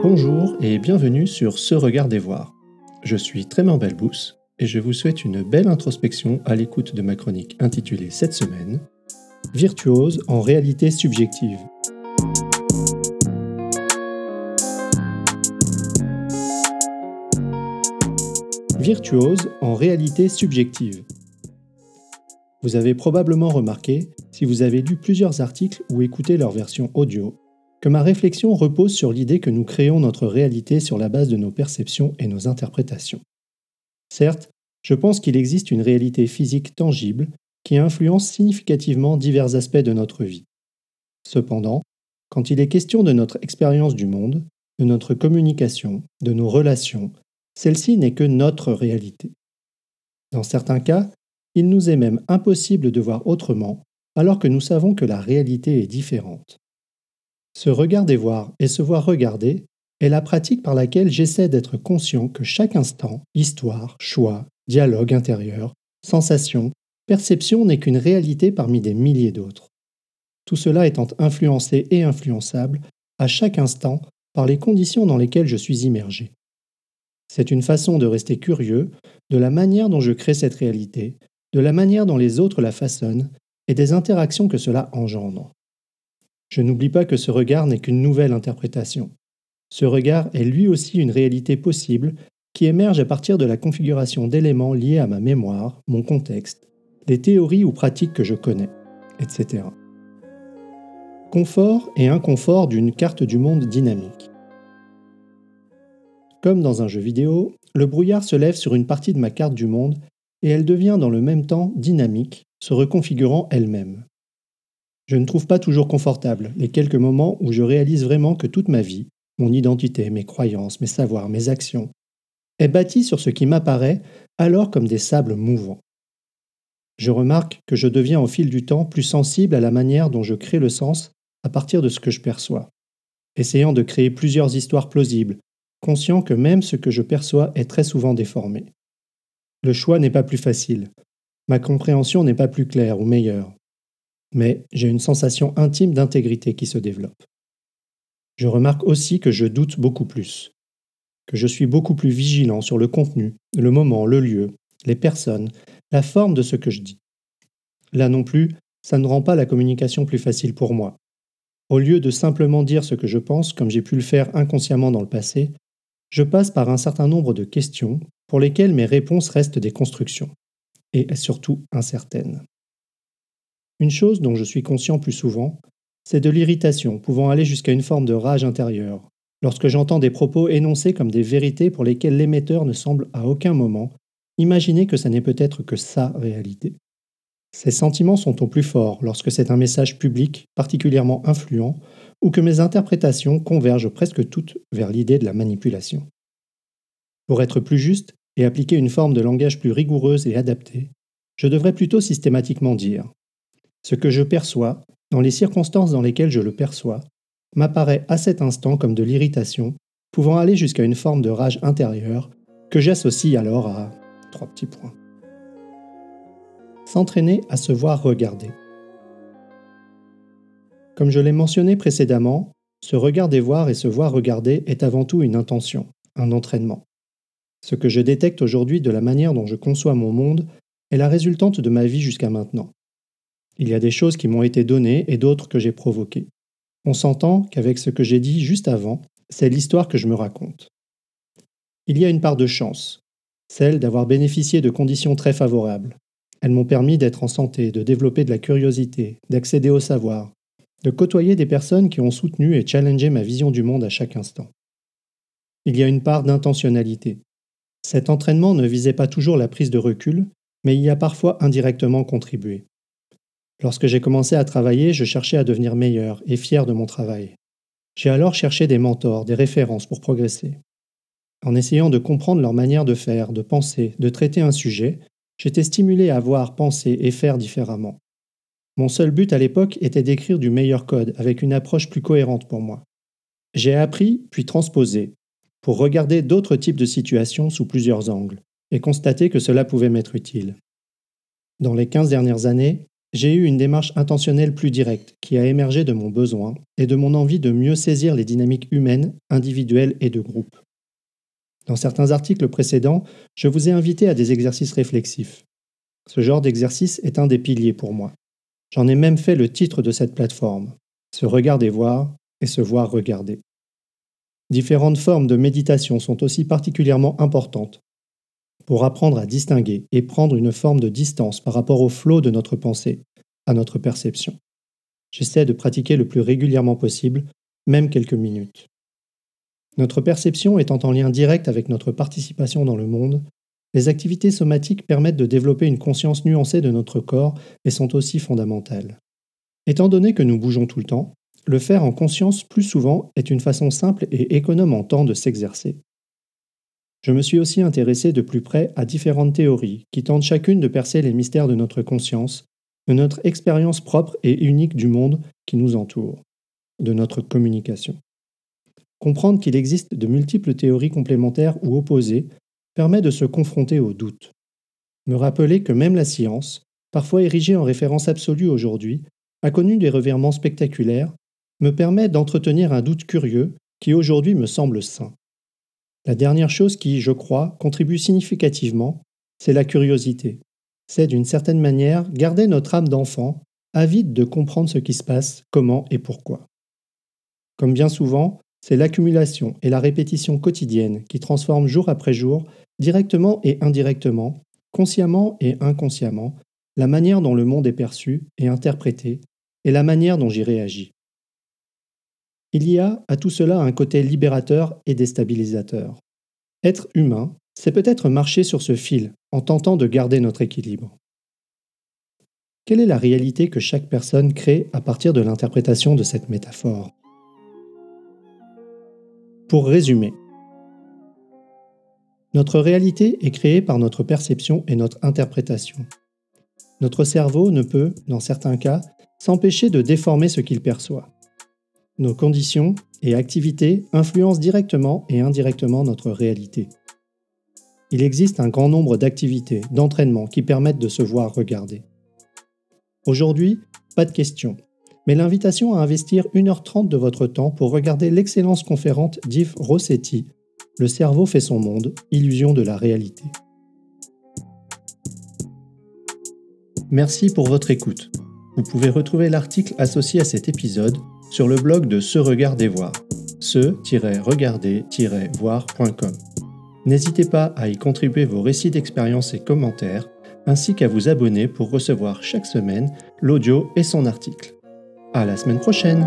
Bonjour et bienvenue sur Ce Regard des Voir. Je suis Trément Belbous et je vous souhaite une belle introspection à l'écoute de ma chronique intitulée cette semaine Virtuose en réalité subjective. Virtuose en réalité subjective. Vous avez probablement remarqué, si vous avez lu plusieurs articles ou écouté leur version audio, que ma réflexion repose sur l'idée que nous créons notre réalité sur la base de nos perceptions et nos interprétations. Certes, je pense qu'il existe une réalité physique tangible qui influence significativement divers aspects de notre vie. Cependant, quand il est question de notre expérience du monde, de notre communication, de nos relations, celle-ci n'est que notre réalité. Dans certains cas, il nous est même impossible de voir autrement alors que nous savons que la réalité est différente. Se regarder voir et se voir regarder est la pratique par laquelle j'essaie d'être conscient que chaque instant, histoire, choix, dialogue intérieur, sensation, perception n'est qu'une réalité parmi des milliers d'autres. Tout cela étant influencé et influençable à chaque instant par les conditions dans lesquelles je suis immergé. C'est une façon de rester curieux de la manière dont je crée cette réalité, de la manière dont les autres la façonnent et des interactions que cela engendre. Je n'oublie pas que ce regard n'est qu'une nouvelle interprétation. Ce regard est lui aussi une réalité possible qui émerge à partir de la configuration d'éléments liés à ma mémoire, mon contexte, les théories ou pratiques que je connais, etc. Confort et inconfort d'une carte du monde dynamique. Comme dans un jeu vidéo, le brouillard se lève sur une partie de ma carte du monde et elle devient dans le même temps dynamique, se reconfigurant elle-même. Je ne trouve pas toujours confortable les quelques moments où je réalise vraiment que toute ma vie, mon identité, mes croyances, mes savoirs, mes actions, est bâtie sur ce qui m'apparaît alors comme des sables mouvants. Je remarque que je deviens au fil du temps plus sensible à la manière dont je crée le sens à partir de ce que je perçois, essayant de créer plusieurs histoires plausibles, conscient que même ce que je perçois est très souvent déformé. Le choix n'est pas plus facile, ma compréhension n'est pas plus claire ou meilleure, mais j'ai une sensation intime d'intégrité qui se développe. Je remarque aussi que je doute beaucoup plus, que je suis beaucoup plus vigilant sur le contenu, le moment, le lieu, les personnes, la forme de ce que je dis. Là non plus, ça ne rend pas la communication plus facile pour moi. Au lieu de simplement dire ce que je pense comme j'ai pu le faire inconsciemment dans le passé, je passe par un certain nombre de questions pour lesquelles mes réponses restent des constructions, et surtout incertaines. Une chose dont je suis conscient plus souvent, c'est de l'irritation pouvant aller jusqu'à une forme de rage intérieure, lorsque j'entends des propos énoncés comme des vérités pour lesquelles l'émetteur ne semble à aucun moment imaginer que ça n'est peut-être que sa réalité. Ces sentiments sont au plus forts lorsque c'est un message public particulièrement influent ou que mes interprétations convergent presque toutes vers l'idée de la manipulation. Pour être plus juste et appliquer une forme de langage plus rigoureuse et adaptée, je devrais plutôt systématiquement dire ce que je perçois, dans les circonstances dans lesquelles je le perçois, m'apparaît à cet instant comme de l'irritation, pouvant aller jusqu'à une forme de rage intérieure, que j'associe alors à trois petits points. S'entraîner à se voir regarder. Comme je l'ai mentionné précédemment, se regarder voir et se voir regarder est avant tout une intention, un entraînement. Ce que je détecte aujourd'hui de la manière dont je conçois mon monde est la résultante de ma vie jusqu'à maintenant. Il y a des choses qui m'ont été données et d'autres que j'ai provoquées. On s'entend qu'avec ce que j'ai dit juste avant, c'est l'histoire que je me raconte. Il y a une part de chance, celle d'avoir bénéficié de conditions très favorables. Elles m'ont permis d'être en santé, de développer de la curiosité, d'accéder au savoir, de côtoyer des personnes qui ont soutenu et challengé ma vision du monde à chaque instant. Il y a une part d'intentionnalité. Cet entraînement ne visait pas toujours la prise de recul, mais y a parfois indirectement contribué. Lorsque j'ai commencé à travailler, je cherchais à devenir meilleur et fier de mon travail. J'ai alors cherché des mentors, des références pour progresser. En essayant de comprendre leur manière de faire, de penser, de traiter un sujet, j'étais stimulé à voir, penser et faire différemment. Mon seul but à l'époque était d'écrire du meilleur code avec une approche plus cohérente pour moi. J'ai appris, puis transposé, pour regarder d'autres types de situations sous plusieurs angles, et constater que cela pouvait m'être utile. Dans les 15 dernières années, j'ai eu une démarche intentionnelle plus directe qui a émergé de mon besoin et de mon envie de mieux saisir les dynamiques humaines, individuelles et de groupe. Dans certains articles précédents, je vous ai invité à des exercices réflexifs. Ce genre d'exercice est un des piliers pour moi. J'en ai même fait le titre de cette plateforme, se regarder voir et se voir regarder. Différentes formes de méditation sont aussi particulièrement importantes pour apprendre à distinguer et prendre une forme de distance par rapport au flot de notre pensée, à notre perception. J'essaie de pratiquer le plus régulièrement possible, même quelques minutes. Notre perception étant en lien direct avec notre participation dans le monde, les activités somatiques permettent de développer une conscience nuancée de notre corps et sont aussi fondamentales. Étant donné que nous bougeons tout le temps, le faire en conscience plus souvent est une façon simple et économe en temps de s'exercer. Je me suis aussi intéressé de plus près à différentes théories qui tentent chacune de percer les mystères de notre conscience, de notre expérience propre et unique du monde qui nous entoure, de notre communication. Comprendre qu'il existe de multiples théories complémentaires ou opposées permet de se confronter au doute. Me rappeler que même la science, parfois érigée en référence absolue aujourd'hui, a connu des revirements spectaculaires, me permet d'entretenir un doute curieux qui aujourd'hui me semble sain. La dernière chose qui, je crois, contribue significativement, c'est la curiosité. C'est d'une certaine manière garder notre âme d'enfant, avide de comprendre ce qui se passe, comment et pourquoi. Comme bien souvent, c'est l'accumulation et la répétition quotidienne qui transforment jour après jour, directement et indirectement, consciemment et inconsciemment, la manière dont le monde est perçu et interprété, et la manière dont j'y réagis. Il y a à tout cela un côté libérateur et déstabilisateur. Être humain, c'est peut-être marcher sur ce fil en tentant de garder notre équilibre. Quelle est la réalité que chaque personne crée à partir de l'interprétation de cette métaphore? Pour résumer, notre réalité est créée par notre perception et notre interprétation. Notre cerveau ne peut, dans certains cas, s'empêcher de déformer ce qu'il perçoit. Nos conditions et activités influencent directement et indirectement notre réalité. Il existe un grand nombre d'activités, d'entraînements qui permettent de se voir regarder. Aujourd'hui, pas de question mais l'invitation à investir 1h30 de votre temps pour regarder l'excellence conférente d'Yves Rossetti, Le cerveau fait son monde, illusion de la réalité. Merci pour votre écoute. Vous pouvez retrouver l'article associé à cet épisode sur le blog de Se Regarder Voir, se-regarder-voir.com. N'hésitez pas à y contribuer vos récits d'expérience et commentaires, ainsi qu'à vous abonner pour recevoir chaque semaine l'audio et son article. À la semaine prochaine